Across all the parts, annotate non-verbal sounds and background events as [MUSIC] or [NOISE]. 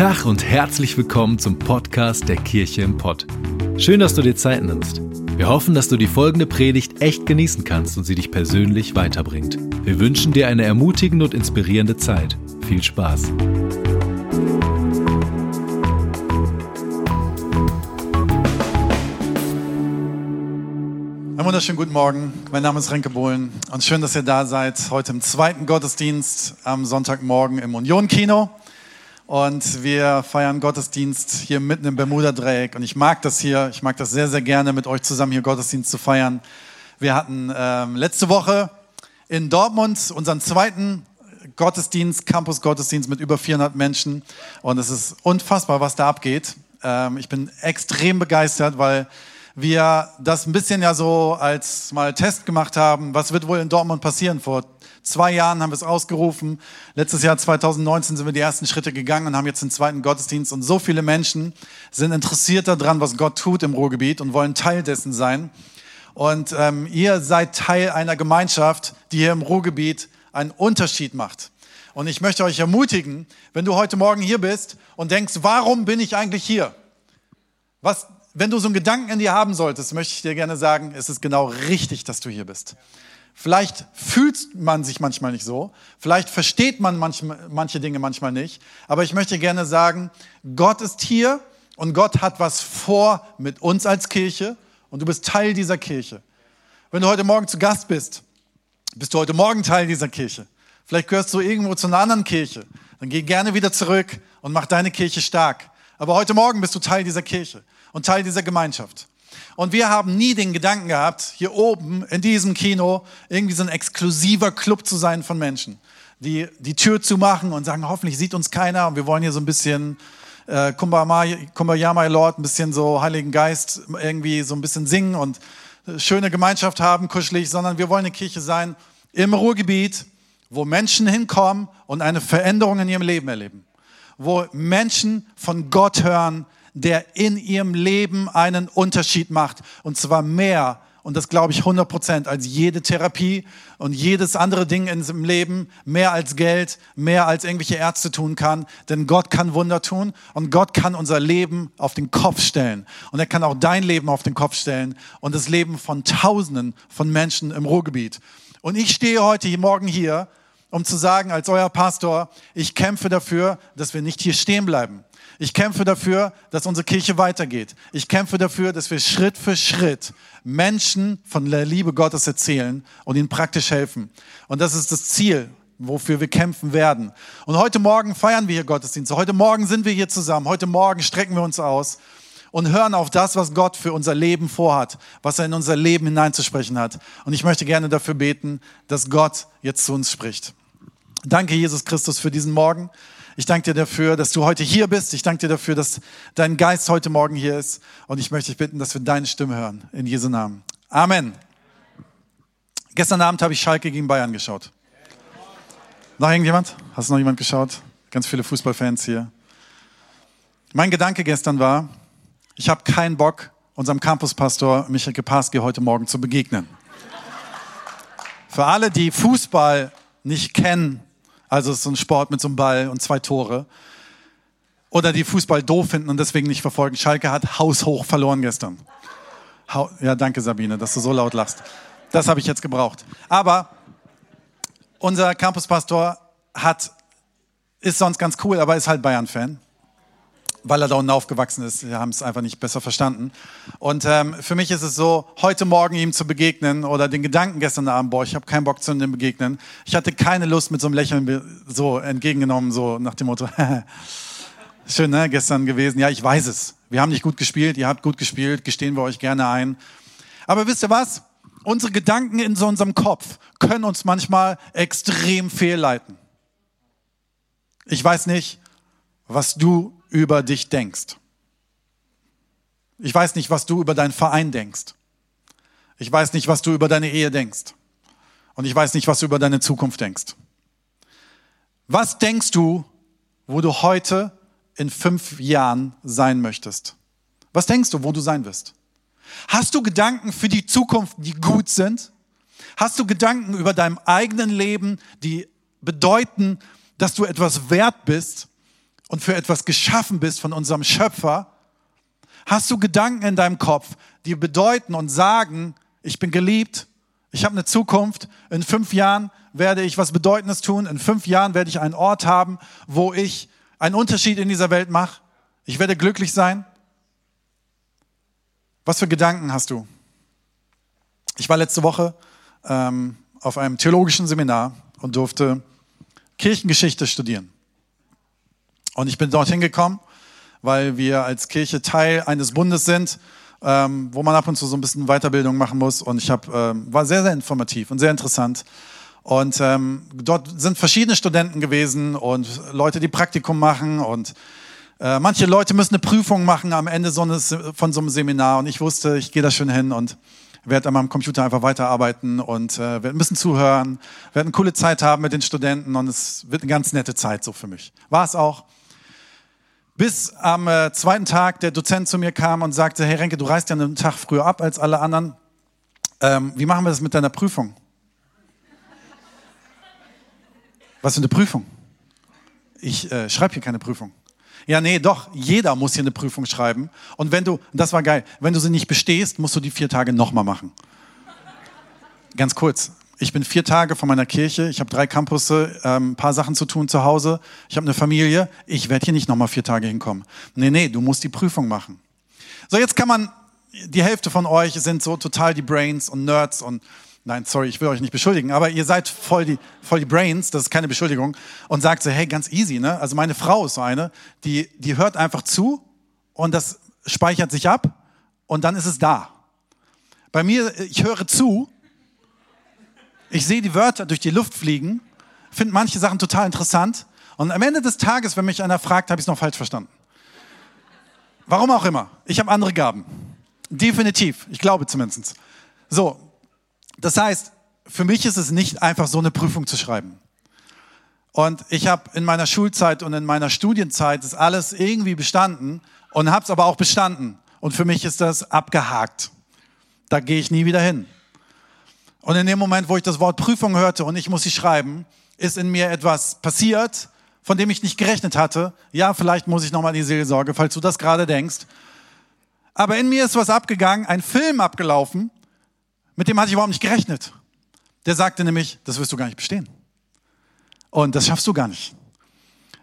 Tag und herzlich willkommen zum Podcast der Kirche im Pott. Schön, dass du dir Zeit nimmst. Wir hoffen, dass du die folgende Predigt echt genießen kannst und sie dich persönlich weiterbringt. Wir wünschen dir eine ermutigende und inspirierende Zeit. Viel Spaß. Einen wunderschönen guten Morgen. Mein Name ist Renke Bohlen und schön, dass ihr da seid. Heute im zweiten Gottesdienst am Sonntagmorgen im Union Kino. Und wir feiern Gottesdienst hier mitten im Bermuda-Dreieck. Und ich mag das hier, ich mag das sehr, sehr gerne, mit euch zusammen hier Gottesdienst zu feiern. Wir hatten ähm, letzte Woche in Dortmund unseren zweiten Gottesdienst, Campus-Gottesdienst mit über 400 Menschen. Und es ist unfassbar, was da abgeht. Ähm, ich bin extrem begeistert, weil wir das ein bisschen ja so als mal Test gemacht haben. Was wird wohl in Dortmund passieren vor zwei Jahren haben wir es ausgerufen. Letztes Jahr 2019 sind wir die ersten Schritte gegangen und haben jetzt den zweiten Gottesdienst. Und so viele Menschen sind interessiert daran, was Gott tut im Ruhrgebiet und wollen Teil dessen sein. Und ähm, ihr seid Teil einer Gemeinschaft, die hier im Ruhrgebiet einen Unterschied macht. Und ich möchte euch ermutigen, wenn du heute Morgen hier bist und denkst, warum bin ich eigentlich hier? Was, wenn du so einen Gedanken in dir haben solltest, möchte ich dir gerne sagen, es ist genau richtig, dass du hier bist. Vielleicht fühlt man sich manchmal nicht so, vielleicht versteht man manchmal, manche Dinge manchmal nicht, aber ich möchte gerne sagen, Gott ist hier und Gott hat was vor mit uns als Kirche und du bist Teil dieser Kirche. Wenn du heute Morgen zu Gast bist, bist du heute Morgen Teil dieser Kirche. Vielleicht gehörst du irgendwo zu einer anderen Kirche. Dann geh gerne wieder zurück und mach deine Kirche stark. Aber heute Morgen bist du Teil dieser Kirche und Teil dieser Gemeinschaft. Und wir haben nie den Gedanken gehabt, hier oben in diesem Kino irgendwie so ein exklusiver Club zu sein von Menschen, die die Tür zu machen und sagen, hoffentlich sieht uns keiner und wir wollen hier so ein bisschen äh, Kumbaya, my Lord, ein bisschen so Heiligen Geist irgendwie so ein bisschen singen und äh, schöne Gemeinschaft haben, kuschelig, sondern wir wollen eine Kirche sein im Ruhrgebiet, wo Menschen hinkommen und eine Veränderung in ihrem Leben erleben, wo Menschen von Gott hören, der in ihrem Leben einen Unterschied macht. Und zwar mehr, und das glaube ich 100 Prozent, als jede Therapie und jedes andere Ding in diesem Leben, mehr als Geld, mehr als irgendwelche Ärzte tun kann. Denn Gott kann Wunder tun und Gott kann unser Leben auf den Kopf stellen. Und er kann auch dein Leben auf den Kopf stellen und das Leben von Tausenden von Menschen im Ruhrgebiet. Und ich stehe heute Morgen hier, um zu sagen, als euer Pastor, ich kämpfe dafür, dass wir nicht hier stehen bleiben ich kämpfe dafür, dass unsere Kirche weitergeht. Ich kämpfe dafür, dass wir Schritt für Schritt Menschen von der Liebe Gottes erzählen und ihnen praktisch helfen. Und das ist das Ziel, wofür wir kämpfen werden. Und heute Morgen feiern wir hier Gottesdienste. Heute Morgen sind wir hier zusammen. Heute Morgen strecken wir uns aus und hören auf das, was Gott für unser Leben vorhat, was er in unser Leben hineinzusprechen hat. Und ich möchte gerne dafür beten, dass Gott jetzt zu uns spricht. Danke, Jesus Christus, für diesen Morgen. Ich danke dir dafür, dass du heute hier bist. Ich danke dir dafür, dass dein Geist heute Morgen hier ist. Und ich möchte dich bitten, dass wir deine Stimme hören. In Jesu Namen. Amen. Gestern Abend habe ich Schalke gegen Bayern geschaut. Noch irgendjemand? Hast du noch jemand geschaut? Ganz viele Fußballfans hier. Mein Gedanke gestern war, ich habe keinen Bock, unserem Campuspastor Michael Gepaski heute Morgen zu begegnen. Für alle, die Fußball nicht kennen, also so ein Sport mit so einem Ball und zwei Tore. Oder die Fußball doof finden und deswegen nicht verfolgen. Schalke hat haushoch verloren gestern. Ja, danke Sabine, dass du so laut lachst. Das habe ich jetzt gebraucht. Aber unser Campuspastor hat, ist sonst ganz cool, aber ist halt Bayern-Fan weil er da unten aufgewachsen ist. Wir haben es einfach nicht besser verstanden. Und ähm, für mich ist es so, heute Morgen ihm zu begegnen oder den Gedanken gestern Abend, boah, ich habe keinen Bock zu ihm begegnen. Ich hatte keine Lust mit so einem Lächeln so entgegengenommen, so nach dem Motto, [LAUGHS] schön, ne, gestern gewesen. Ja, ich weiß es. Wir haben nicht gut gespielt, ihr habt gut gespielt, gestehen wir euch gerne ein. Aber wisst ihr was? Unsere Gedanken in so unserem Kopf können uns manchmal extrem fehlleiten. Ich weiß nicht, was du über dich denkst. Ich weiß nicht, was du über deinen Verein denkst. Ich weiß nicht, was du über deine Ehe denkst. Und ich weiß nicht, was du über deine Zukunft denkst. Was denkst du, wo du heute in fünf Jahren sein möchtest? Was denkst du, wo du sein wirst? Hast du Gedanken für die Zukunft, die gut sind? Hast du Gedanken über deinem eigenen Leben, die bedeuten, dass du etwas wert bist und für etwas geschaffen bist von unserem Schöpfer, hast du Gedanken in deinem Kopf, die bedeuten und sagen, ich bin geliebt, ich habe eine Zukunft, in fünf Jahren werde ich was Bedeutendes tun, in fünf Jahren werde ich einen Ort haben, wo ich einen Unterschied in dieser Welt mache, ich werde glücklich sein. Was für Gedanken hast du? Ich war letzte Woche ähm, auf einem theologischen Seminar und durfte Kirchengeschichte studieren. Und ich bin dorthin gekommen, weil wir als Kirche Teil eines Bundes sind, ähm, wo man ab und zu so ein bisschen Weiterbildung machen muss. Und ich hab, ähm, war sehr, sehr informativ und sehr interessant. Und ähm, dort sind verschiedene Studenten gewesen und Leute, die Praktikum machen und äh, manche Leute müssen eine Prüfung machen am Ende so eines, von so einem Seminar. Und ich wusste, ich gehe da schon hin und werde an meinem Computer einfach weiterarbeiten und äh, werde ein bisschen zuhören, werde eine coole Zeit haben mit den Studenten und es wird eine ganz nette Zeit so für mich. War es auch. Bis am äh, zweiten Tag der Dozent zu mir kam und sagte, hey Renke, du reist ja einen Tag früher ab als alle anderen. Ähm, wie machen wir das mit deiner Prüfung? Was für eine Prüfung? Ich äh, schreibe hier keine Prüfung. Ja, nee, doch, jeder muss hier eine Prüfung schreiben. Und wenn du, das war geil, wenn du sie nicht bestehst, musst du die vier Tage nochmal machen. Ganz kurz, ich bin vier Tage von meiner Kirche, ich habe drei Campusse, ähm, ein paar Sachen zu tun zu Hause, ich habe eine Familie, ich werde hier nicht nochmal vier Tage hinkommen. Nee, nee, du musst die Prüfung machen. So, jetzt kann man, die Hälfte von euch sind so total die Brains und Nerds und Nein, sorry, ich will euch nicht beschuldigen, aber ihr seid voll die, voll die Brains, das ist keine Beschuldigung, und sagt so, hey, ganz easy, ne? Also meine Frau ist so eine, die, die hört einfach zu und das speichert sich ab und dann ist es da. Bei mir, ich höre zu ich sehe die Wörter durch die Luft fliegen, finde manche Sachen total interessant und am Ende des Tages, wenn mich einer fragt, habe ich es noch falsch verstanden. Warum auch immer. Ich habe andere Gaben. Definitiv. Ich glaube zumindest. So. Das heißt, für mich ist es nicht einfach so eine Prüfung zu schreiben. Und ich habe in meiner Schulzeit und in meiner Studienzeit das alles irgendwie bestanden und habe es aber auch bestanden. Und für mich ist das abgehakt. Da gehe ich nie wieder hin. Und in dem Moment, wo ich das Wort Prüfung hörte und ich muss sie schreiben, ist in mir etwas passiert, von dem ich nicht gerechnet hatte. Ja, vielleicht muss ich nochmal die Seelsorge, falls du das gerade denkst. Aber in mir ist was abgegangen, ein Film abgelaufen, mit dem hatte ich überhaupt nicht gerechnet. Der sagte nämlich, das wirst du gar nicht bestehen. Und das schaffst du gar nicht.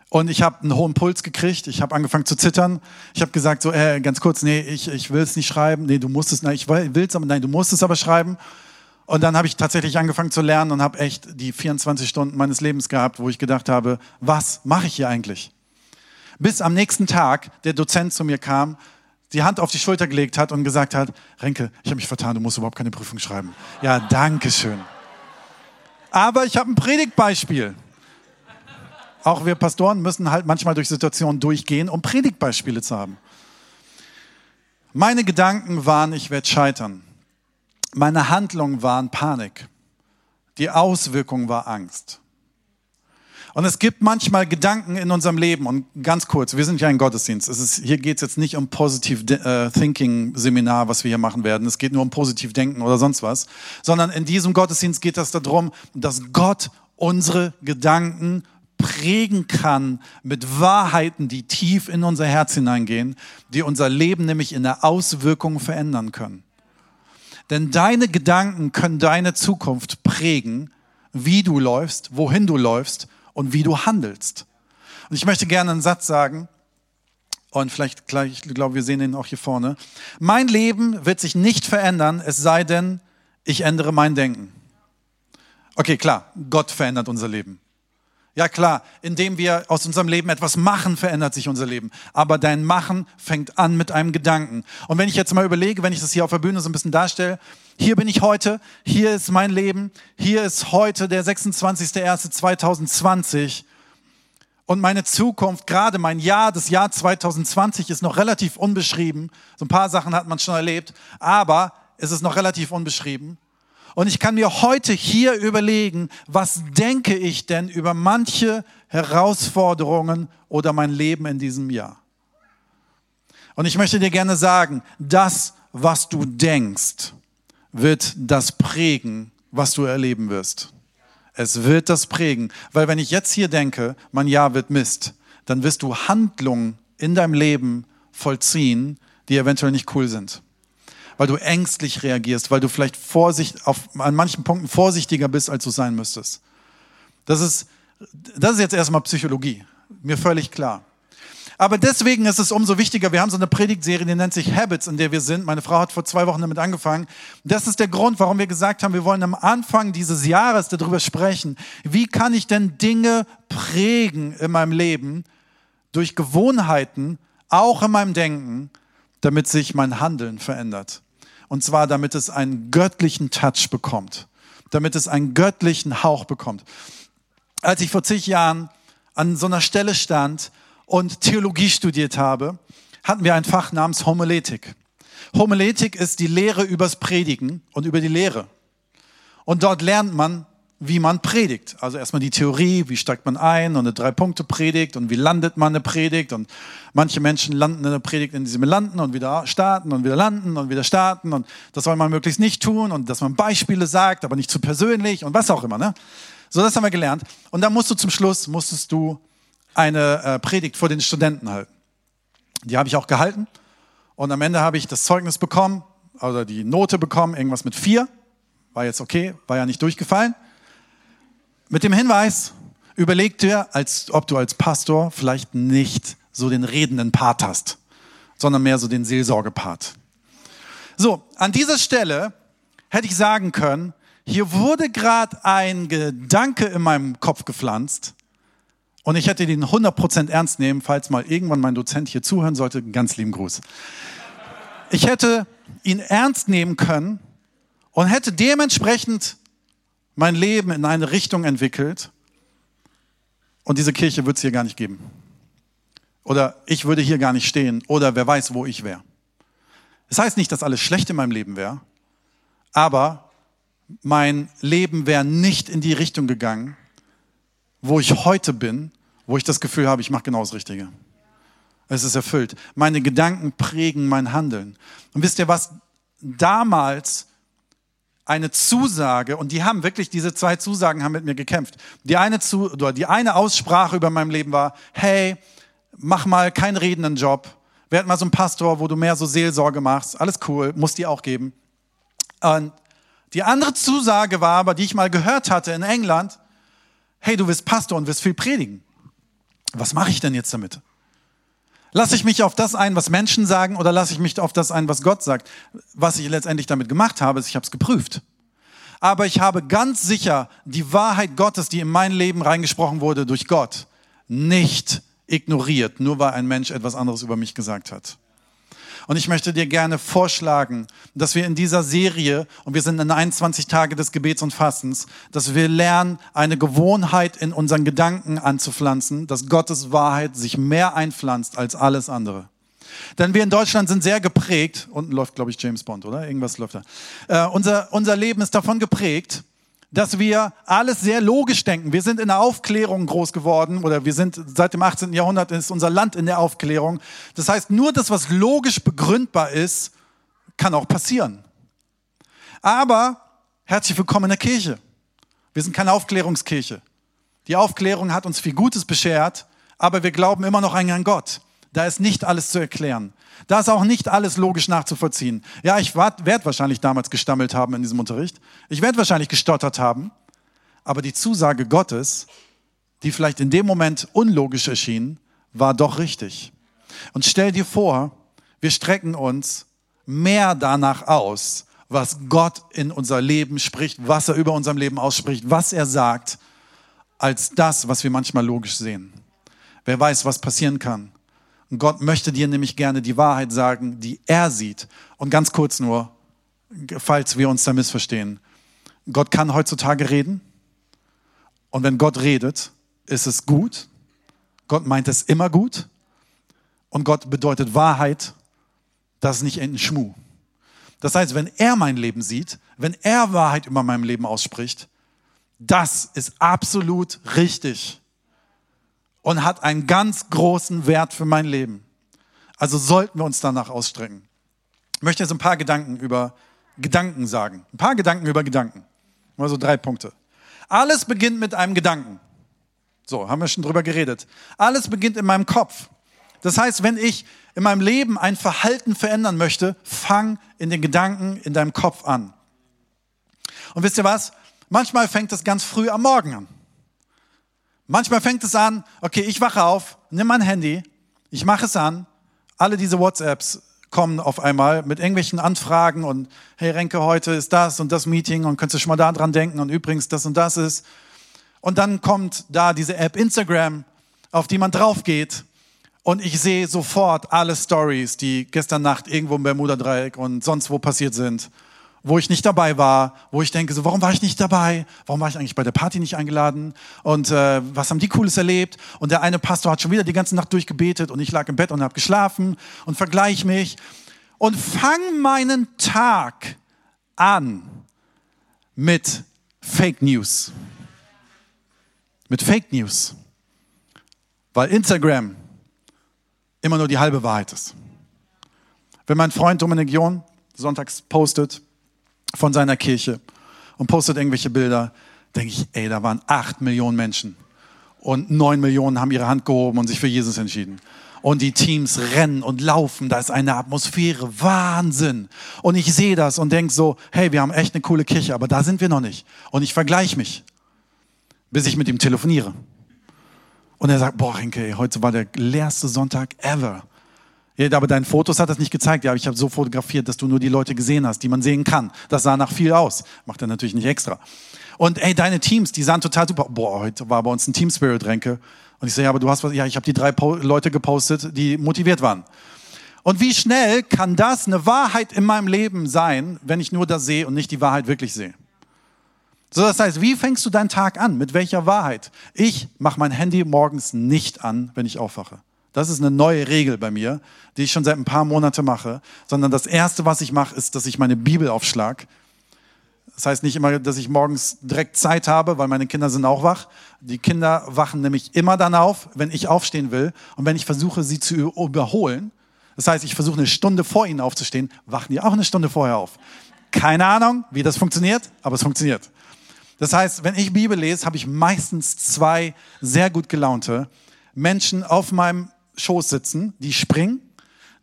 Und ich habe einen hohen Puls gekriegt, ich habe angefangen zu zittern. Ich habe gesagt, so, äh, ganz kurz, nee, ich, ich will es nicht schreiben. Nee, du musst es, nein, ich will es, aber nein, du musst es aber schreiben. Und dann habe ich tatsächlich angefangen zu lernen und habe echt die 24 Stunden meines Lebens gehabt, wo ich gedacht habe, was mache ich hier eigentlich? Bis am nächsten Tag der Dozent zu mir kam, die Hand auf die Schulter gelegt hat und gesagt hat, Renke, ich habe mich vertan, du musst überhaupt keine Prüfung schreiben. Ja, danke schön. Aber ich habe ein Predigtbeispiel. Auch wir Pastoren müssen halt manchmal durch Situationen durchgehen, um Predigtbeispiele zu haben. Meine Gedanken waren, ich werde scheitern. Meine Handlungen waren Panik. Die Auswirkung war Angst. Und es gibt manchmal Gedanken in unserem Leben, und ganz kurz, wir sind ja ein Gottesdienst. Es ist, hier geht es jetzt nicht um Positive äh, Thinking Seminar, was wir hier machen werden. Es geht nur um positiv Denken oder sonst was. Sondern in diesem Gottesdienst geht es darum, dass Gott unsere Gedanken prägen kann mit Wahrheiten, die tief in unser Herz hineingehen, die unser Leben nämlich in der Auswirkung verändern können. Denn deine Gedanken können deine Zukunft prägen, wie du läufst, wohin du läufst und wie du handelst. Und ich möchte gerne einen Satz sagen, und vielleicht gleich, ich glaube, wir sehen ihn auch hier vorne. Mein Leben wird sich nicht verändern, es sei denn, ich ändere mein Denken. Okay, klar, Gott verändert unser Leben. Ja klar, indem wir aus unserem Leben etwas machen, verändert sich unser Leben. Aber dein Machen fängt an mit einem Gedanken. Und wenn ich jetzt mal überlege, wenn ich das hier auf der Bühne so ein bisschen darstelle, hier bin ich heute, hier ist mein Leben, hier ist heute der 26.01.2020 und meine Zukunft, gerade mein Jahr, das Jahr 2020 ist noch relativ unbeschrieben. So ein paar Sachen hat man schon erlebt, aber es ist noch relativ unbeschrieben. Und ich kann mir heute hier überlegen, was denke ich denn über manche Herausforderungen oder mein Leben in diesem Jahr. Und ich möchte dir gerne sagen, das, was du denkst, wird das prägen, was du erleben wirst. Es wird das prägen, weil wenn ich jetzt hier denke, mein Jahr wird Mist, dann wirst du Handlungen in deinem Leben vollziehen, die eventuell nicht cool sind. Weil du ängstlich reagierst, weil du vielleicht Vorsicht auf, an manchen Punkten vorsichtiger bist, als du sein müsstest. Das ist, das ist jetzt erstmal Psychologie. Mir völlig klar. Aber deswegen ist es umso wichtiger, wir haben so eine Predigtserie, die nennt sich Habits, in der wir sind. Meine Frau hat vor zwei Wochen damit angefangen. Das ist der Grund, warum wir gesagt haben, wir wollen am Anfang dieses Jahres darüber sprechen, wie kann ich denn Dinge prägen in meinem Leben durch Gewohnheiten, auch in meinem Denken, damit sich mein Handeln verändert. Und zwar, damit es einen göttlichen Touch bekommt, damit es einen göttlichen Hauch bekommt. Als ich vor zig Jahren an so einer Stelle stand und Theologie studiert habe, hatten wir ein Fach namens Homiletik. Homiletik ist die Lehre übers Predigen und über die Lehre. Und dort lernt man, wie man predigt. Also erstmal die Theorie, wie steigt man ein und eine Drei-Punkte-Predigt und wie landet man eine Predigt. Und manche Menschen landen in der Predigt, in diesem landen und wieder starten und wieder landen und wieder starten. Und das soll man möglichst nicht tun und dass man Beispiele sagt, aber nicht zu persönlich und was auch immer. Ne? So, das haben wir gelernt. Und dann musst du zum Schluss, musstest du eine äh, Predigt vor den Studenten halten. Die habe ich auch gehalten. Und am Ende habe ich das Zeugnis bekommen, also die Note bekommen, irgendwas mit vier. War jetzt okay, war ja nicht durchgefallen. Mit dem Hinweis, überleg dir, als, ob du als Pastor vielleicht nicht so den redenden Part hast, sondern mehr so den Seelsorgepart. So, an dieser Stelle hätte ich sagen können, hier wurde gerade ein Gedanke in meinem Kopf gepflanzt, und ich hätte den 100% ernst nehmen, falls mal irgendwann mein Dozent hier zuhören sollte. Ganz lieben Gruß. Ich hätte ihn ernst nehmen können und hätte dementsprechend mein Leben in eine Richtung entwickelt. Und diese Kirche wird es hier gar nicht geben. Oder ich würde hier gar nicht stehen. Oder wer weiß, wo ich wäre. Das heißt nicht, dass alles schlecht in meinem Leben wäre. Aber mein Leben wäre nicht in die Richtung gegangen, wo ich heute bin, wo ich das Gefühl habe, ich mache genau das Richtige. Es ist erfüllt. Meine Gedanken prägen mein Handeln. Und wisst ihr was? Damals eine Zusage, und die haben wirklich, diese zwei Zusagen haben mit mir gekämpft. Die eine, zu, oder die eine Aussprache über meinem Leben war, hey, mach mal keinen redenden Job. Werd mal so ein Pastor, wo du mehr so Seelsorge machst. Alles cool, muss die auch geben. Und die andere Zusage war aber, die ich mal gehört hatte in England, hey, du wirst Pastor und wirst viel predigen was mache ich denn jetzt damit? Lasse ich mich auf das ein, was Menschen sagen, oder lasse ich mich auf das ein, was Gott sagt? Was ich letztendlich damit gemacht habe, ist, ich habe es geprüft. Aber ich habe ganz sicher die Wahrheit Gottes, die in mein Leben reingesprochen wurde durch Gott, nicht ignoriert, nur weil ein Mensch etwas anderes über mich gesagt hat. Und ich möchte dir gerne vorschlagen, dass wir in dieser Serie, und wir sind in 21 Tage des Gebets und Fastens, dass wir lernen, eine Gewohnheit in unseren Gedanken anzupflanzen, dass Gottes Wahrheit sich mehr einpflanzt als alles andere. Denn wir in Deutschland sind sehr geprägt, unten läuft, glaube ich, James Bond, oder? Irgendwas läuft da. Äh, unser, unser Leben ist davon geprägt, dass wir alles sehr logisch denken. Wir sind in der Aufklärung groß geworden oder wir sind seit dem 18. Jahrhundert ist unser Land in der Aufklärung. Das heißt, nur das, was logisch begründbar ist, kann auch passieren. Aber herzlich willkommen in der Kirche. Wir sind keine Aufklärungskirche. Die Aufklärung hat uns viel Gutes beschert, aber wir glauben immer noch an Gott. Da ist nicht alles zu erklären. Da ist auch nicht alles logisch nachzuvollziehen. Ja, ich werde wahrscheinlich damals gestammelt haben in diesem Unterricht. Ich werde wahrscheinlich gestottert haben. Aber die Zusage Gottes, die vielleicht in dem Moment unlogisch erschien, war doch richtig. Und stell dir vor, wir strecken uns mehr danach aus, was Gott in unser Leben spricht, was er über unserem Leben ausspricht, was er sagt, als das, was wir manchmal logisch sehen. Wer weiß, was passieren kann, Gott möchte dir nämlich gerne die Wahrheit sagen, die er sieht. Und ganz kurz nur, falls wir uns da missverstehen. Gott kann heutzutage reden. Und wenn Gott redet, ist es gut. Gott meint es immer gut. Und Gott bedeutet Wahrheit. Das ist nicht ein Schmuh. Das heißt, wenn er mein Leben sieht, wenn er Wahrheit über meinem Leben ausspricht, das ist absolut richtig und hat einen ganz großen Wert für mein Leben. Also sollten wir uns danach ausstrecken. Ich möchte jetzt ein paar Gedanken über Gedanken sagen. Ein paar Gedanken über Gedanken. Mal so drei Punkte. Alles beginnt mit einem Gedanken. So, haben wir schon drüber geredet. Alles beginnt in meinem Kopf. Das heißt, wenn ich in meinem Leben ein Verhalten verändern möchte, fang in den Gedanken in deinem Kopf an. Und wisst ihr was? Manchmal fängt es ganz früh am Morgen an. Manchmal fängt es an, okay, ich wache auf, nimm mein Handy, ich mache es an, alle diese WhatsApps kommen auf einmal mit irgendwelchen Anfragen und hey Renke, heute ist das und das Meeting und könntest du schon mal da dran denken und übrigens das und das ist. Und dann kommt da diese App Instagram, auf die man drauf geht und ich sehe sofort alle Stories, die gestern Nacht irgendwo im Bermuda-Dreieck und sonst wo passiert sind wo ich nicht dabei war, wo ich denke, so, warum war ich nicht dabei? Warum war ich eigentlich bei der Party nicht eingeladen? Und äh, was haben die Cooles erlebt? Und der eine Pastor hat schon wieder die ganze Nacht durchgebetet und ich lag im Bett und habe geschlafen und vergleich mich und fang meinen Tag an mit Fake News. Mit Fake News. Weil Instagram immer nur die halbe Wahrheit ist. Wenn mein Freund Dominik John sonntags postet, von seiner Kirche und postet irgendwelche Bilder, denke ich, ey, da waren acht Millionen Menschen und neun Millionen haben ihre Hand gehoben und sich für Jesus entschieden. Und die Teams rennen und laufen, da ist eine Atmosphäre, Wahnsinn. Und ich sehe das und denke so, hey, wir haben echt eine coole Kirche, aber da sind wir noch nicht. Und ich vergleiche mich, bis ich mit ihm telefoniere. Und er sagt, boah, Henke, heute war der leerste Sonntag ever. Ja, aber deine Fotos hat das nicht gezeigt. Ja, ich habe so fotografiert, dass du nur die Leute gesehen hast, die man sehen kann. Das sah nach viel aus. Macht er natürlich nicht extra. Und ey, deine Teams, die sahen total super. Boah, heute war bei uns ein Team Spirit Ränke. Und ich sage, ja, aber du hast was. Ja, ich habe die drei po Leute gepostet, die motiviert waren. Und wie schnell kann das eine Wahrheit in meinem Leben sein, wenn ich nur das sehe und nicht die Wahrheit wirklich sehe? So, das heißt, wie fängst du deinen Tag an? Mit welcher Wahrheit? Ich mache mein Handy morgens nicht an, wenn ich aufwache. Das ist eine neue Regel bei mir, die ich schon seit ein paar Monaten mache, sondern das erste, was ich mache, ist, dass ich meine Bibel aufschlag. Das heißt nicht immer, dass ich morgens direkt Zeit habe, weil meine Kinder sind auch wach. Die Kinder wachen nämlich immer dann auf, wenn ich aufstehen will und wenn ich versuche, sie zu überholen. Das heißt, ich versuche eine Stunde vor ihnen aufzustehen, wachen die auch eine Stunde vorher auf. Keine Ahnung, wie das funktioniert, aber es funktioniert. Das heißt, wenn ich Bibel lese, habe ich meistens zwei sehr gut gelaunte Menschen auf meinem Schoß sitzen, die springen,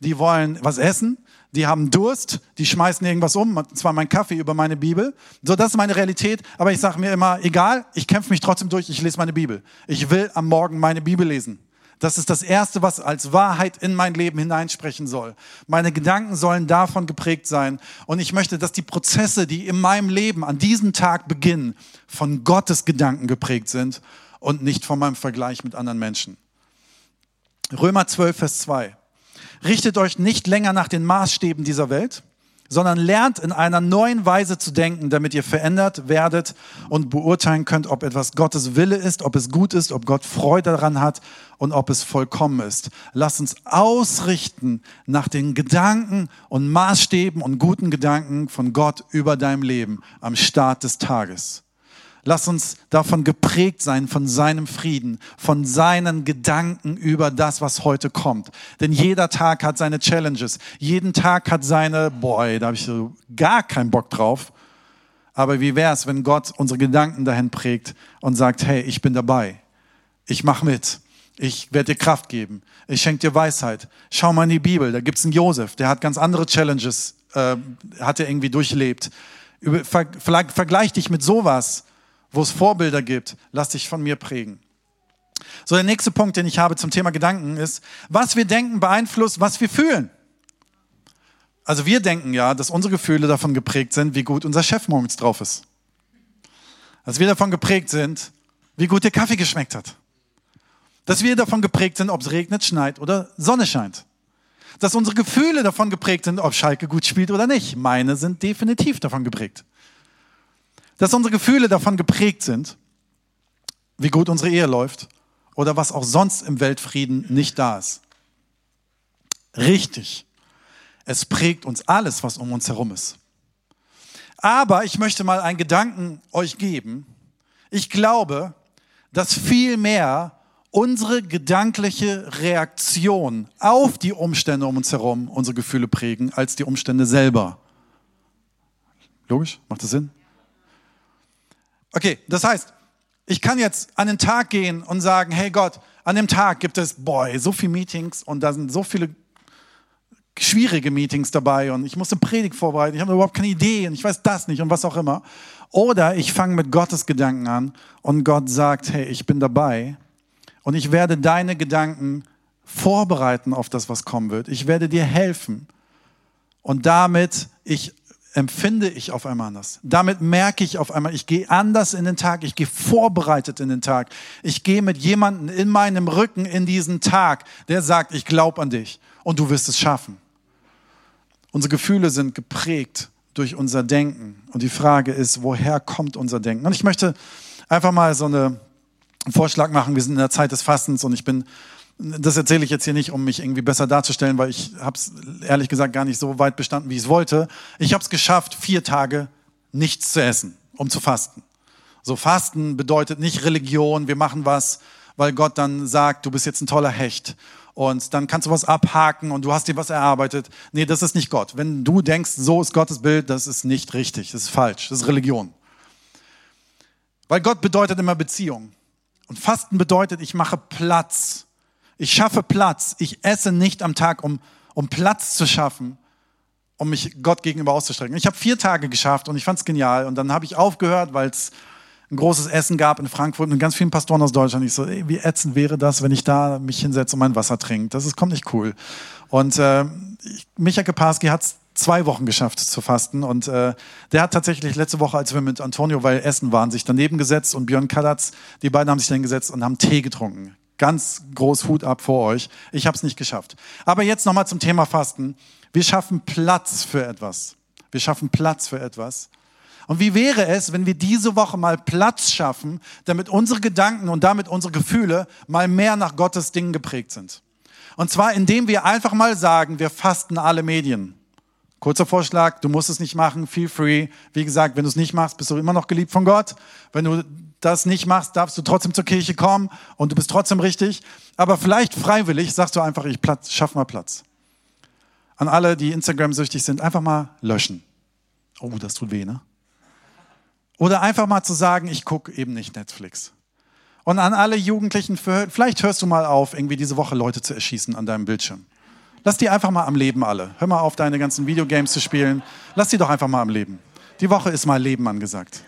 die wollen was essen, die haben Durst, die schmeißen irgendwas um, zwar mein Kaffee über meine Bibel. So, das ist meine Realität, aber ich sage mir immer, egal, ich kämpfe mich trotzdem durch, ich lese meine Bibel. Ich will am Morgen meine Bibel lesen. Das ist das Erste, was als Wahrheit in mein Leben hineinsprechen soll. Meine Gedanken sollen davon geprägt sein. Und ich möchte, dass die Prozesse, die in meinem Leben an diesem Tag beginnen, von Gottes Gedanken geprägt sind und nicht von meinem Vergleich mit anderen Menschen. Römer 12, Vers 2. Richtet euch nicht länger nach den Maßstäben dieser Welt, sondern lernt in einer neuen Weise zu denken, damit ihr verändert werdet und beurteilen könnt, ob etwas Gottes Wille ist, ob es gut ist, ob Gott Freude daran hat und ob es vollkommen ist. Lasst uns ausrichten nach den Gedanken und Maßstäben und guten Gedanken von Gott über deinem Leben am Start des Tages. Lass uns davon geprägt sein, von seinem Frieden, von seinen Gedanken über das, was heute kommt. Denn jeder Tag hat seine Challenges. Jeden Tag hat seine, boy, da habe ich so gar keinen Bock drauf. Aber wie wär's, wenn Gott unsere Gedanken dahin prägt und sagt, hey, ich bin dabei. Ich mach mit. Ich werde dir Kraft geben. Ich schenke dir Weisheit. Schau mal in die Bibel. Da gibt's einen Josef, der hat ganz andere Challenges, äh, hat er irgendwie durchlebt. Vergleich dich mit sowas wo es Vorbilder gibt, lass dich von mir prägen. So, der nächste Punkt, den ich habe zum Thema Gedanken ist, was wir denken beeinflusst, was wir fühlen. Also wir denken ja, dass unsere Gefühle davon geprägt sind, wie gut unser Chef morgens drauf ist. Dass wir davon geprägt sind, wie gut der Kaffee geschmeckt hat. Dass wir davon geprägt sind, ob es regnet, schneit oder Sonne scheint. Dass unsere Gefühle davon geprägt sind, ob Schalke gut spielt oder nicht. Meine sind definitiv davon geprägt dass unsere Gefühle davon geprägt sind, wie gut unsere Ehe läuft oder was auch sonst im Weltfrieden nicht da ist. Richtig. Es prägt uns alles, was um uns herum ist. Aber ich möchte mal einen Gedanken euch geben. Ich glaube, dass viel mehr unsere gedankliche Reaktion auf die Umstände um uns herum unsere Gefühle prägen, als die Umstände selber. Logisch? Macht das Sinn? Okay, das heißt, Ich kann jetzt an den Tag gehen und sagen, hey Gott, an dem Tag gibt es, boy, so viele Meetings und da sind so viele schwierige Meetings dabei und ich muss eine Predigt vorbereiten, ich habe überhaupt keine Idee und ich weiß das nicht und was auch immer. Oder ich fange mit Gottes Gedanken an und Gott sagt, hey, ich bin dabei und ich werde deine Gedanken vorbereiten auf das, was kommen wird. Ich werde dir helfen. Und damit ich empfinde ich auf einmal anders. Damit merke ich auf einmal, ich gehe anders in den Tag, ich gehe vorbereitet in den Tag. Ich gehe mit jemandem in meinem Rücken in diesen Tag, der sagt, ich glaube an dich und du wirst es schaffen. Unsere Gefühle sind geprägt durch unser Denken. Und die Frage ist, woher kommt unser Denken? Und ich möchte einfach mal so eine, einen Vorschlag machen. Wir sind in der Zeit des Fastens und ich bin, das erzähle ich jetzt hier nicht, um mich irgendwie besser darzustellen, weil ich habe es ehrlich gesagt gar nicht so weit bestanden, wie ich es wollte. Ich habe es geschafft, vier Tage nichts zu essen, um zu fasten. So Fasten bedeutet nicht Religion, wir machen was, weil Gott dann sagt, du bist jetzt ein toller Hecht und dann kannst du was abhaken und du hast dir was erarbeitet. Nee, das ist nicht Gott. Wenn du denkst, so ist Gottes Bild, das ist nicht richtig, das ist falsch, das ist Religion. Weil Gott bedeutet immer Beziehung. Und Fasten bedeutet, ich mache Platz. Ich schaffe Platz. Ich esse nicht am Tag, um, um Platz zu schaffen, um mich Gott gegenüber auszustrecken. Ich habe vier Tage geschafft und ich fand es genial. Und dann habe ich aufgehört, weil es ein großes Essen gab in Frankfurt mit ganz vielen Pastoren aus Deutschland. Ich so, ey, wie ätzend wäre das, wenn ich da mich hinsetze und mein Wasser trinke. Das ist, kommt nicht cool. Und äh, Micha Keparski hat es zwei Wochen geschafft zu fasten und äh, der hat tatsächlich letzte Woche, als wir mit Antonio weil Essen waren, sich daneben gesetzt und Björn Kalatz, die beiden haben sich dann gesetzt und haben Tee getrunken. Ganz groß Hut ab vor euch. Ich habe es nicht geschafft. Aber jetzt nochmal zum Thema Fasten. Wir schaffen Platz für etwas. Wir schaffen Platz für etwas. Und wie wäre es, wenn wir diese Woche mal Platz schaffen, damit unsere Gedanken und damit unsere Gefühle mal mehr nach Gottes Dingen geprägt sind? Und zwar indem wir einfach mal sagen, wir fasten alle Medien. Kurzer Vorschlag, du musst es nicht machen, feel free. Wie gesagt, wenn du es nicht machst, bist du immer noch geliebt von Gott. Wenn du das nicht machst, darfst du trotzdem zur Kirche kommen und du bist trotzdem richtig. Aber vielleicht freiwillig sagst du einfach, ich Platz, schaff mal Platz. An alle, die Instagram-süchtig sind, einfach mal löschen. Oh, das tut weh, ne? Oder einfach mal zu sagen, ich gucke eben nicht Netflix. Und an alle Jugendlichen, vielleicht hörst du mal auf, irgendwie diese Woche Leute zu erschießen an deinem Bildschirm. Lass die einfach mal am Leben alle. Hör mal auf, deine ganzen Videogames zu spielen. Lass die doch einfach mal am Leben. Die Woche ist mal Leben angesagt.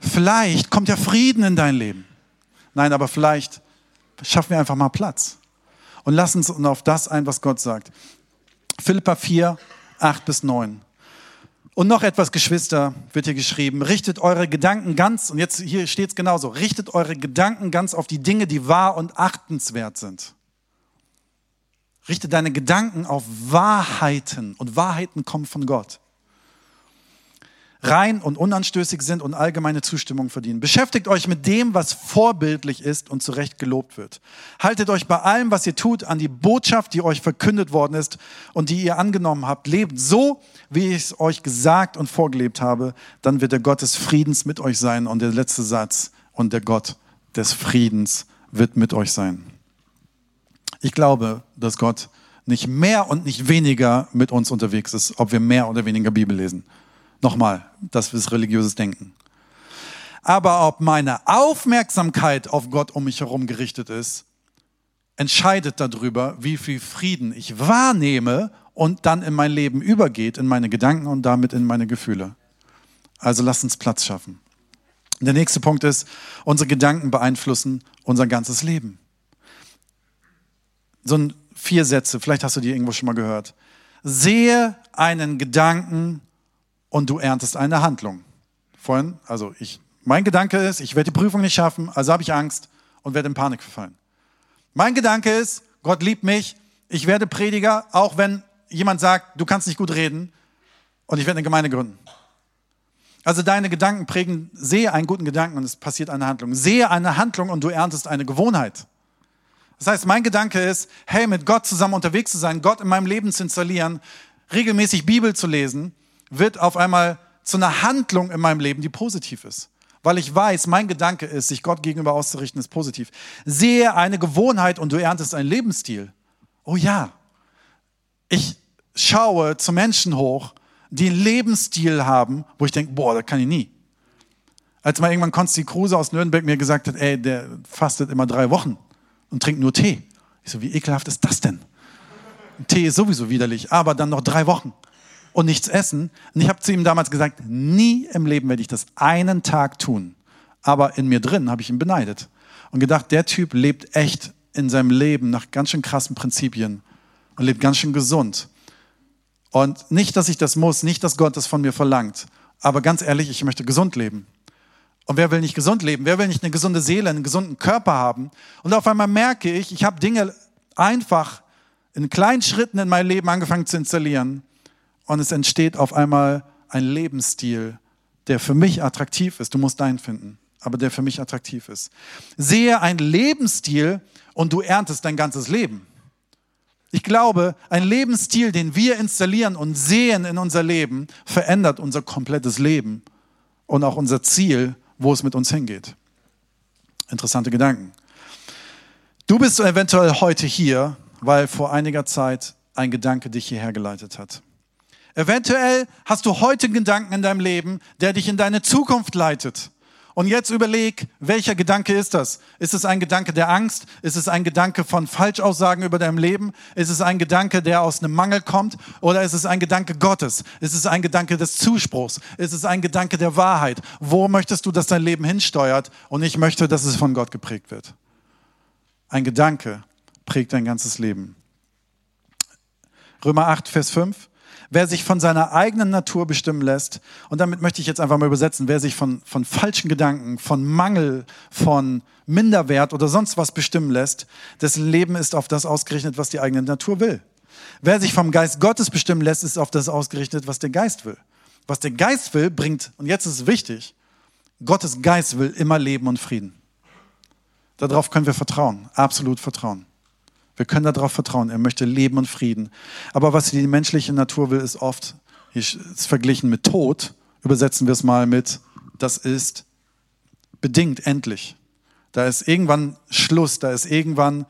Vielleicht kommt ja Frieden in dein Leben. Nein, aber vielleicht schaffen wir einfach mal Platz. Und lass uns auf das ein, was Gott sagt. Philippa 4, 8 bis 9. Und noch etwas, Geschwister, wird hier geschrieben. Richtet eure Gedanken ganz, und jetzt hier steht es genauso, richtet eure Gedanken ganz auf die Dinge, die wahr und achtenswert sind. Richte deine Gedanken auf Wahrheiten und Wahrheiten kommen von Gott rein und unanstößig sind und allgemeine Zustimmung verdienen. Beschäftigt euch mit dem, was vorbildlich ist und zu Recht gelobt wird. Haltet euch bei allem, was ihr tut, an die Botschaft, die euch verkündet worden ist und die ihr angenommen habt. Lebt so, wie ich es euch gesagt und vorgelebt habe. Dann wird der Gott des Friedens mit euch sein. Und der letzte Satz, und der Gott des Friedens wird mit euch sein. Ich glaube, dass Gott nicht mehr und nicht weniger mit uns unterwegs ist, ob wir mehr oder weniger Bibel lesen. Nochmal, das ist religiöses Denken. Aber ob meine Aufmerksamkeit auf Gott um mich herum gerichtet ist, entscheidet darüber, wie viel Frieden ich wahrnehme und dann in mein Leben übergeht, in meine Gedanken und damit in meine Gefühle. Also lasst uns Platz schaffen. Der nächste Punkt ist, unsere Gedanken beeinflussen unser ganzes Leben. So ein vier Sätze, vielleicht hast du die irgendwo schon mal gehört. Sehe einen Gedanken und du erntest eine Handlung. Vorhin, also ich, mein Gedanke ist, ich werde die Prüfung nicht schaffen, also habe ich Angst und werde in Panik verfallen. Mein Gedanke ist, Gott liebt mich, ich werde Prediger, auch wenn jemand sagt, du kannst nicht gut reden und ich werde eine Gemeinde gründen. Also deine Gedanken prägen, sehe einen guten Gedanken und es passiert eine Handlung. Sehe eine Handlung und du erntest eine Gewohnheit. Das heißt, mein Gedanke ist, hey, mit Gott zusammen unterwegs zu sein, Gott in meinem Leben zu installieren, regelmäßig Bibel zu lesen wird auf einmal zu einer Handlung in meinem Leben, die positiv ist. Weil ich weiß, mein Gedanke ist, sich Gott gegenüber auszurichten, ist positiv. Sehe eine Gewohnheit und du erntest einen Lebensstil. Oh ja. Ich schaue zu Menschen hoch, die einen Lebensstil haben, wo ich denke, boah, das kann ich nie. Als mal irgendwann Konsti Kruse aus Nürnberg mir gesagt hat, ey, der fastet immer drei Wochen und trinkt nur Tee. Ich so, wie ekelhaft ist das denn? Tee ist sowieso widerlich, aber dann noch drei Wochen und nichts essen. Und ich habe zu ihm damals gesagt, nie im Leben werde ich das einen Tag tun. Aber in mir drin habe ich ihn beneidet und gedacht, der Typ lebt echt in seinem Leben nach ganz schön krassen Prinzipien und lebt ganz schön gesund. Und nicht, dass ich das muss, nicht, dass Gott das von mir verlangt, aber ganz ehrlich, ich möchte gesund leben. Und wer will nicht gesund leben? Wer will nicht eine gesunde Seele, einen gesunden Körper haben? Und auf einmal merke ich, ich habe Dinge einfach in kleinen Schritten in mein Leben angefangen zu installieren. Und es entsteht auf einmal ein Lebensstil, der für mich attraktiv ist. Du musst deinen finden, aber der für mich attraktiv ist. Sehe ein Lebensstil und du erntest dein ganzes Leben. Ich glaube, ein Lebensstil, den wir installieren und sehen in unser Leben, verändert unser komplettes Leben und auch unser Ziel, wo es mit uns hingeht. Interessante Gedanken. Du bist eventuell heute hier, weil vor einiger Zeit ein Gedanke dich hierher geleitet hat. Eventuell hast du heute einen Gedanken in deinem Leben, der dich in deine Zukunft leitet. Und jetzt überleg, welcher Gedanke ist das? Ist es ein Gedanke der Angst? Ist es ein Gedanke von Falschaussagen über dein Leben? Ist es ein Gedanke, der aus einem Mangel kommt? Oder ist es ein Gedanke Gottes? Ist es ein Gedanke des Zuspruchs? Ist es ein Gedanke der Wahrheit? Wo möchtest du, dass dein Leben hinsteuert? Und ich möchte, dass es von Gott geprägt wird. Ein Gedanke prägt dein ganzes Leben. Römer 8, Vers 5. Wer sich von seiner eigenen Natur bestimmen lässt, und damit möchte ich jetzt einfach mal übersetzen, wer sich von, von falschen Gedanken, von Mangel, von Minderwert oder sonst was bestimmen lässt, dessen Leben ist auf das ausgerichtet, was die eigene Natur will. Wer sich vom Geist Gottes bestimmen lässt, ist auf das ausgerichtet, was der Geist will. Was der Geist will, bringt, und jetzt ist es wichtig, Gottes Geist will immer Leben und Frieden. Darauf können wir vertrauen, absolut vertrauen. Wir können darauf vertrauen. Er möchte Leben und Frieden. Aber was die menschliche Natur will, ist oft, ist verglichen mit Tod, übersetzen wir es mal mit, das ist bedingt endlich. Da ist irgendwann Schluss, da ist irgendwann,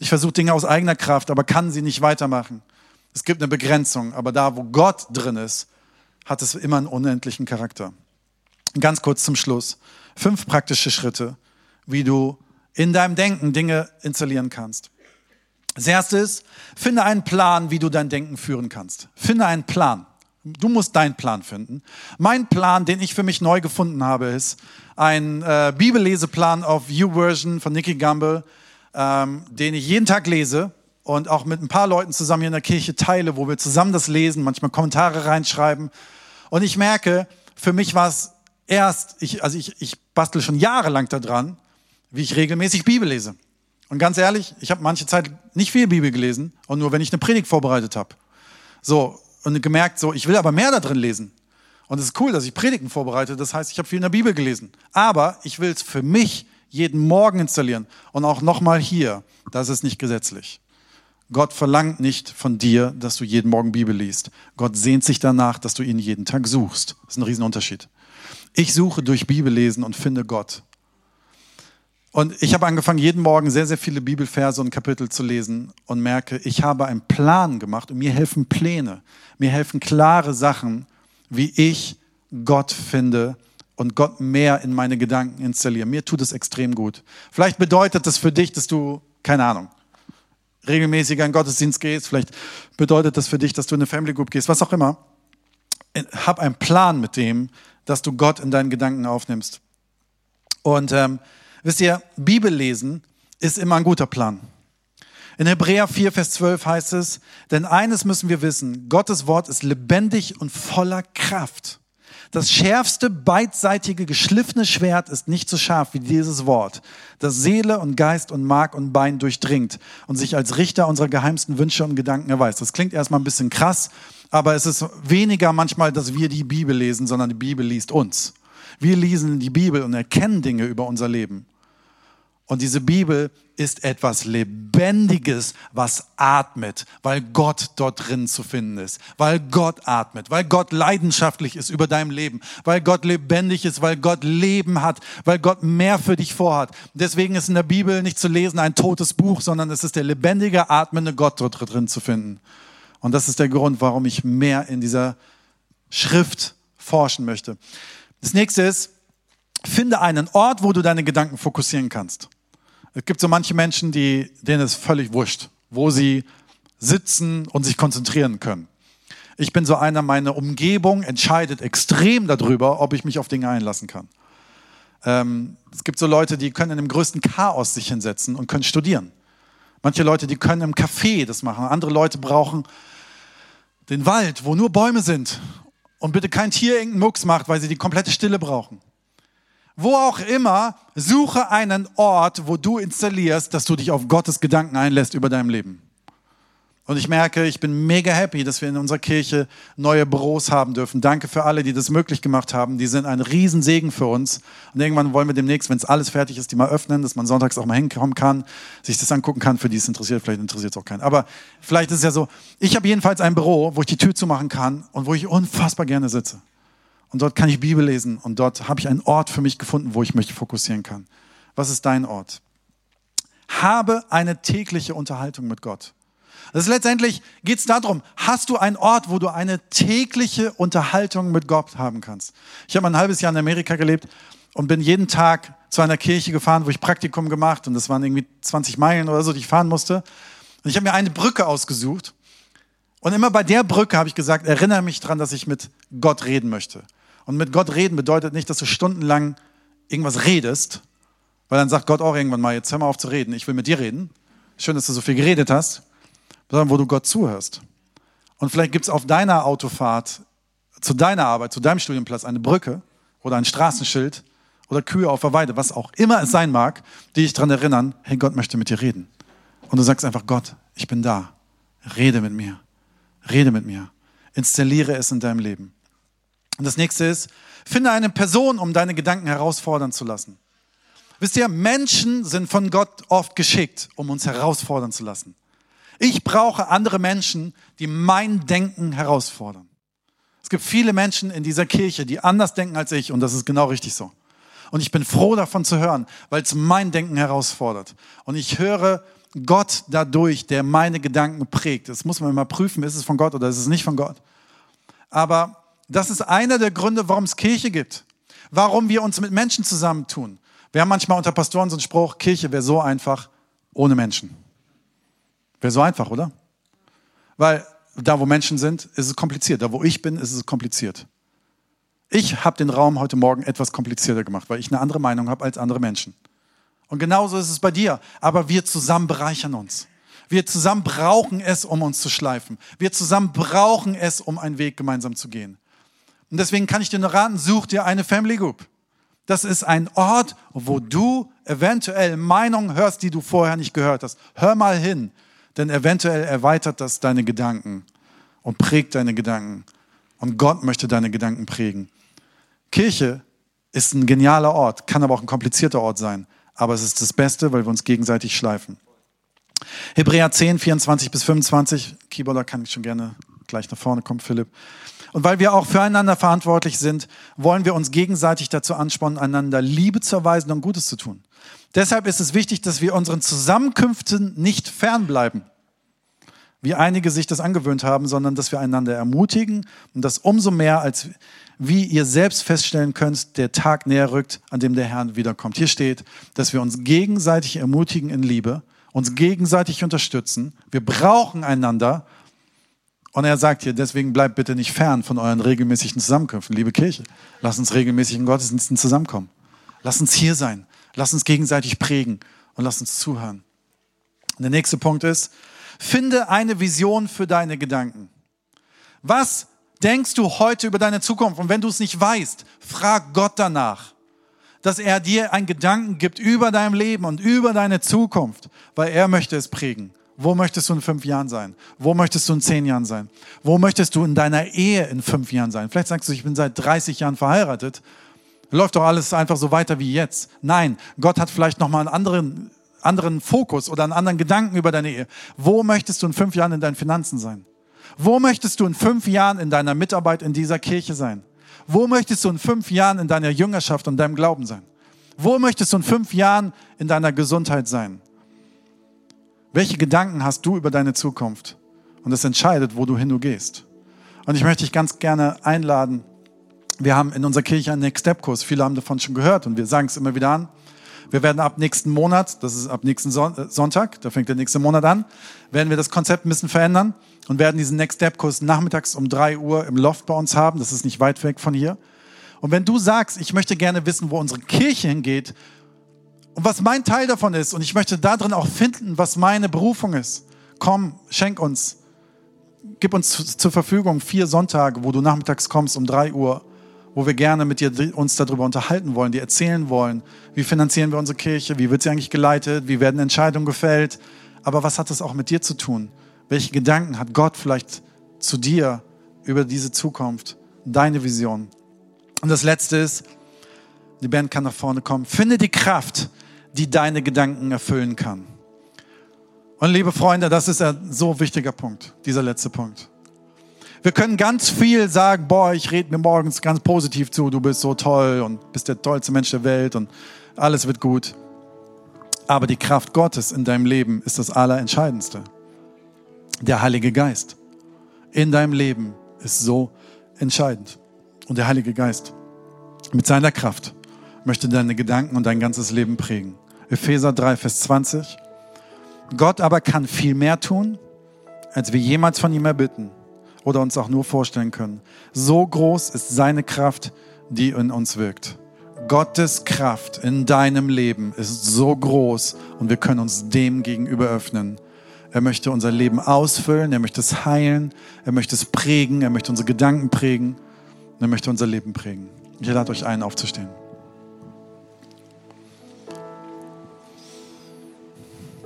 ich versuche Dinge aus eigener Kraft, aber kann sie nicht weitermachen. Es gibt eine Begrenzung, aber da, wo Gott drin ist, hat es immer einen unendlichen Charakter. Ganz kurz zum Schluss. Fünf praktische Schritte, wie du in deinem Denken Dinge installieren kannst. Das erste ist, finde einen Plan, wie du dein Denken führen kannst. Finde einen Plan. Du musst deinen Plan finden. Mein Plan, den ich für mich neu gefunden habe, ist ein äh, Bibelleseplan auf YouVersion von Nicky Gamble, ähm, den ich jeden Tag lese und auch mit ein paar Leuten zusammen hier in der Kirche teile, wo wir zusammen das lesen, manchmal Kommentare reinschreiben. Und ich merke, für mich war es erst, ich, also ich, ich bastel schon jahrelang daran, wie ich regelmäßig Bibel lese. Und ganz ehrlich, ich habe manche Zeit nicht viel Bibel gelesen und nur wenn ich eine Predigt vorbereitet habe. So, und gemerkt, so, ich will aber mehr da drin lesen. Und es ist cool, dass ich Predigten vorbereite. Das heißt, ich habe viel in der Bibel gelesen. Aber ich will es für mich jeden Morgen installieren. Und auch nochmal hier, das ist nicht gesetzlich. Gott verlangt nicht von dir, dass du jeden Morgen Bibel liest. Gott sehnt sich danach, dass du ihn jeden Tag suchst. Das ist ein Riesenunterschied. Ich suche durch Bibellesen und finde Gott. Und ich habe angefangen, jeden Morgen sehr, sehr viele Bibelverse und Kapitel zu lesen und merke, ich habe einen Plan gemacht und mir helfen Pläne. Mir helfen klare Sachen, wie ich Gott finde und Gott mehr in meine Gedanken installiere. Mir tut es extrem gut. Vielleicht bedeutet das für dich, dass du, keine Ahnung, regelmäßig an Gottesdienst gehst. Vielleicht bedeutet das für dich, dass du in eine Family Group gehst, was auch immer. Hab einen Plan mit dem, dass du Gott in deinen Gedanken aufnimmst. Und ähm, Wisst ihr, Bibel lesen ist immer ein guter Plan. In Hebräer 4, Vers 12 heißt es, denn eines müssen wir wissen, Gottes Wort ist lebendig und voller Kraft. Das schärfste, beidseitige, geschliffene Schwert ist nicht so scharf wie dieses Wort, das Seele und Geist und Mark und Bein durchdringt und sich als Richter unserer geheimsten Wünsche und Gedanken erweist. Das klingt erstmal ein bisschen krass, aber es ist weniger manchmal, dass wir die Bibel lesen, sondern die Bibel liest uns. Wir lesen die Bibel und erkennen Dinge über unser Leben. Und diese Bibel ist etwas Lebendiges, was atmet, weil Gott dort drin zu finden ist, weil Gott atmet, weil Gott leidenschaftlich ist über deinem Leben, weil Gott lebendig ist, weil Gott Leben hat, weil Gott mehr für dich vorhat. Deswegen ist in der Bibel nicht zu lesen ein totes Buch, sondern es ist der lebendige, atmende Gott dort drin zu finden. Und das ist der Grund, warum ich mehr in dieser Schrift forschen möchte. Das nächste ist, finde einen Ort, wo du deine Gedanken fokussieren kannst. Es gibt so manche Menschen, die, denen es völlig wurscht, wo sie sitzen und sich konzentrieren können. Ich bin so einer, meine Umgebung entscheidet extrem darüber, ob ich mich auf Dinge einlassen kann. Ähm, es gibt so Leute, die können in dem größten Chaos sich hinsetzen und können studieren. Manche Leute, die können im Café das machen. Andere Leute brauchen den Wald, wo nur Bäume sind und bitte kein Tier irgendeinen Mucks macht, weil sie die komplette Stille brauchen. Wo auch immer, suche einen Ort, wo du installierst, dass du dich auf Gottes Gedanken einlässt über dein Leben. Und ich merke, ich bin mega happy, dass wir in unserer Kirche neue Büros haben dürfen. Danke für alle, die das möglich gemacht haben. Die sind ein Riesensegen für uns. Und irgendwann wollen wir demnächst, wenn es alles fertig ist, die mal öffnen, dass man sonntags auch mal hinkommen kann, sich das angucken kann, für die es interessiert. Vielleicht interessiert es auch keinen. Aber vielleicht ist es ja so, ich habe jedenfalls ein Büro, wo ich die Tür zumachen kann und wo ich unfassbar gerne sitze. Und dort kann ich Bibel lesen und dort habe ich einen Ort für mich gefunden, wo ich mich fokussieren kann. Was ist dein Ort? Habe eine tägliche Unterhaltung mit Gott. Das ist letztendlich geht es darum, hast du einen Ort, wo du eine tägliche Unterhaltung mit Gott haben kannst. Ich habe ein halbes Jahr in Amerika gelebt und bin jeden Tag zu einer Kirche gefahren, wo ich Praktikum gemacht und das waren irgendwie 20 Meilen oder so, die ich fahren musste. Und ich habe mir eine Brücke ausgesucht und immer bei der Brücke habe ich gesagt, erinnere mich dran, dass ich mit Gott reden möchte. Und mit Gott reden bedeutet nicht, dass du stundenlang irgendwas redest, weil dann sagt Gott auch irgendwann mal, jetzt hör mal auf zu reden, ich will mit dir reden. Schön, dass du so viel geredet hast sondern wo du Gott zuhörst. Und vielleicht gibt es auf deiner Autofahrt zu deiner Arbeit, zu deinem Studienplatz eine Brücke oder ein Straßenschild oder Kühe auf der Weide, was auch immer es sein mag, die dich daran erinnern, hey, Gott möchte mit dir reden. Und du sagst einfach, Gott, ich bin da. Rede mit mir. Rede mit mir. Installiere es in deinem Leben. Und das nächste ist, finde eine Person, um deine Gedanken herausfordern zu lassen. Wisst ihr, Menschen sind von Gott oft geschickt, um uns herausfordern zu lassen. Ich brauche andere Menschen, die mein Denken herausfordern. Es gibt viele Menschen in dieser Kirche, die anders denken als ich und das ist genau richtig so. Und ich bin froh davon zu hören, weil es mein Denken herausfordert. Und ich höre Gott dadurch, der meine Gedanken prägt. Das muss man immer prüfen, ist es von Gott oder ist es nicht von Gott. Aber das ist einer der Gründe, warum es Kirche gibt. Warum wir uns mit Menschen zusammentun. Wir haben manchmal unter Pastoren so einen Spruch, Kirche wäre so einfach ohne Menschen. Wäre so einfach, oder? Weil da, wo Menschen sind, ist es kompliziert. Da, wo ich bin, ist es kompliziert. Ich habe den Raum heute Morgen etwas komplizierter gemacht, weil ich eine andere Meinung habe als andere Menschen. Und genauso ist es bei dir. Aber wir zusammen bereichern uns. Wir zusammen brauchen es, um uns zu schleifen. Wir zusammen brauchen es, um einen Weg gemeinsam zu gehen. Und deswegen kann ich dir nur raten, such dir eine Family Group. Das ist ein Ort, wo du eventuell Meinungen hörst, die du vorher nicht gehört hast. Hör mal hin. Denn eventuell erweitert das deine Gedanken und prägt deine Gedanken. Und Gott möchte deine Gedanken prägen. Kirche ist ein genialer Ort, kann aber auch ein komplizierter Ort sein. Aber es ist das Beste, weil wir uns gegenseitig schleifen. Hebräer 10, 24 bis 25. Keyboarder kann ich schon gerne gleich nach vorne kommen, Philipp. Und weil wir auch füreinander verantwortlich sind, wollen wir uns gegenseitig dazu anspornen, einander Liebe zu erweisen und Gutes zu tun. Deshalb ist es wichtig, dass wir unseren Zusammenkünften nicht fernbleiben, wie einige sich das angewöhnt haben, sondern dass wir einander ermutigen und das umso mehr, als wie ihr selbst feststellen könnt, der Tag näher rückt, an dem der Herr wiederkommt. Hier steht, dass wir uns gegenseitig ermutigen in Liebe, uns gegenseitig unterstützen. Wir brauchen einander. Und er sagt hier, deswegen bleibt bitte nicht fern von euren regelmäßigen Zusammenkünften. Liebe Kirche, lasst uns regelmäßig in Gottesdiensten zusammenkommen. Lasst uns hier sein. Lass uns gegenseitig prägen und lass uns zuhören. Und der nächste Punkt ist, finde eine Vision für deine Gedanken. Was denkst du heute über deine Zukunft? Und wenn du es nicht weißt, frag Gott danach, dass er dir einen Gedanken gibt über dein Leben und über deine Zukunft, weil er möchte es prägen. Wo möchtest du in fünf Jahren sein? Wo möchtest du in zehn Jahren sein? Wo möchtest du in deiner Ehe in fünf Jahren sein? Vielleicht sagst du, ich bin seit 30 Jahren verheiratet läuft doch alles einfach so weiter wie jetzt. Nein, Gott hat vielleicht nochmal einen anderen, anderen Fokus oder einen anderen Gedanken über deine Ehe. Wo möchtest du in fünf Jahren in deinen Finanzen sein? Wo möchtest du in fünf Jahren in deiner Mitarbeit in dieser Kirche sein? Wo möchtest du in fünf Jahren in deiner Jüngerschaft und deinem Glauben sein? Wo möchtest du in fünf Jahren in deiner Gesundheit sein? Welche Gedanken hast du über deine Zukunft? Und das entscheidet, wo du hin du gehst. Und ich möchte dich ganz gerne einladen, Wir haben in unserer Kirche einen Next Step Kurs. Viele haben davon schon gehört und wir sagen es immer wieder an. Wir werden ab nächsten Monat, das ist ab nächsten äh, Sonntag, da fängt der nächste Monat an, werden wir das Konzept ein bisschen verändern und werden diesen Next Step Kurs nachmittags um drei Uhr im Loft bei uns haben. Das ist nicht weit weg von hier. Und wenn du sagst, ich möchte gerne wissen, wo unsere Kirche hingeht und was mein Teil davon ist und ich möchte darin auch finden, was meine Berufung ist, komm, schenk uns, gib uns zur Verfügung vier Sonntage, wo du nachmittags kommst um drei Uhr wo wir gerne mit dir uns darüber unterhalten wollen, dir erzählen wollen, wie finanzieren wir unsere Kirche, wie wird sie eigentlich geleitet, wie werden Entscheidungen gefällt, aber was hat das auch mit dir zu tun? Welche Gedanken hat Gott vielleicht zu dir über diese Zukunft, deine Vision? Und das Letzte ist, die Band kann nach vorne kommen, finde die Kraft, die deine Gedanken erfüllen kann. Und liebe Freunde, das ist ein so wichtiger Punkt, dieser letzte Punkt. Wir können ganz viel sagen, boah, ich rede mir morgens ganz positiv zu, du bist so toll und bist der tollste Mensch der Welt und alles wird gut. Aber die Kraft Gottes in deinem Leben ist das Allerentscheidendste. Der Heilige Geist in deinem Leben ist so entscheidend. Und der Heilige Geist mit seiner Kraft möchte deine Gedanken und dein ganzes Leben prägen. Epheser 3, Vers 20. Gott aber kann viel mehr tun, als wir jemals von ihm erbitten oder uns auch nur vorstellen können. So groß ist seine Kraft, die in uns wirkt. Gottes Kraft in deinem Leben ist so groß und wir können uns dem gegenüber öffnen. Er möchte unser Leben ausfüllen, er möchte es heilen, er möchte es prägen, er möchte unsere Gedanken prägen, er möchte unser Leben prägen. Ich lade euch ein, aufzustehen.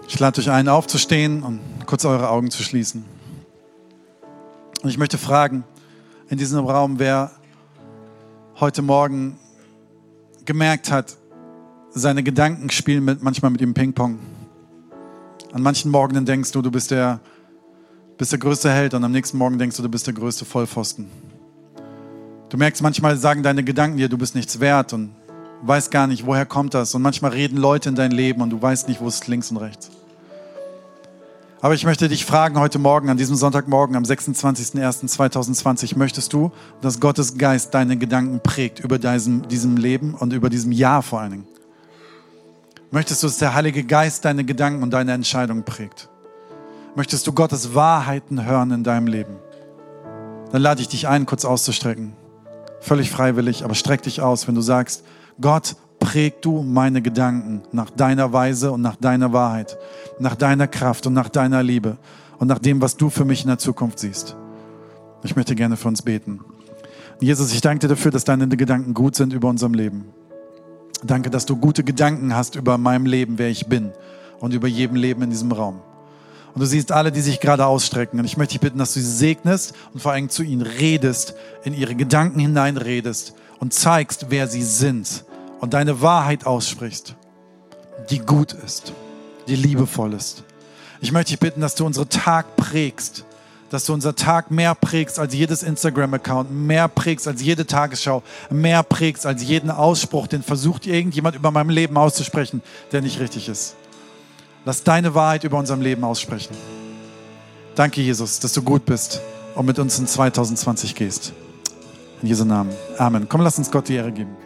Ich lade euch ein, aufzustehen und kurz eure Augen zu schließen. Und ich möchte fragen, in diesem Raum, wer heute Morgen gemerkt hat, seine Gedanken spielen mit, manchmal mit ihm Ping-Pong. An manchen Morgen denkst du, du bist der, bist der größte Held und am nächsten Morgen denkst du, du bist der größte Vollpfosten. Du merkst, manchmal sagen deine Gedanken dir, du bist nichts wert und weißt gar nicht, woher kommt das. Und manchmal reden Leute in dein Leben und du weißt nicht, wo es links und rechts. Aber ich möchte dich fragen heute Morgen, an diesem Sonntagmorgen, am 26.01.2020, möchtest du, dass Gottes Geist deine Gedanken prägt über diesem, diesem Leben und über diesem Jahr vor allen Dingen? Möchtest du, dass der Heilige Geist deine Gedanken und deine Entscheidungen prägt? Möchtest du Gottes Wahrheiten hören in deinem Leben? Dann lade ich dich ein, kurz auszustrecken. Völlig freiwillig, aber streck dich aus, wenn du sagst, Gott, präg du meine Gedanken nach deiner Weise und nach deiner Wahrheit, nach deiner Kraft und nach deiner Liebe und nach dem, was du für mich in der Zukunft siehst. Ich möchte gerne für uns beten. Jesus, ich danke dir dafür, dass deine Gedanken gut sind über unserem Leben. Danke, dass du gute Gedanken hast über meinem Leben, wer ich bin und über jedem Leben in diesem Raum. Und du siehst alle, die sich gerade ausstrecken. Und ich möchte dich bitten, dass du sie segnest und vor allem zu ihnen redest, in ihre Gedanken hineinredest und zeigst, wer sie sind und deine Wahrheit aussprichst, die gut ist, die liebevoll ist. Ich möchte dich bitten, dass du unseren Tag prägst, dass du unser Tag mehr prägst als jedes Instagram-Account, mehr prägst als jede Tagesschau, mehr prägst als jeden Ausspruch, den versucht irgendjemand über meinem Leben auszusprechen, der nicht richtig ist. Lass deine Wahrheit über unserem Leben aussprechen. Danke, Jesus, dass du gut bist und mit uns in 2020 gehst. In Jesu Namen. Amen. Komm, lass uns Gott die Ehre geben.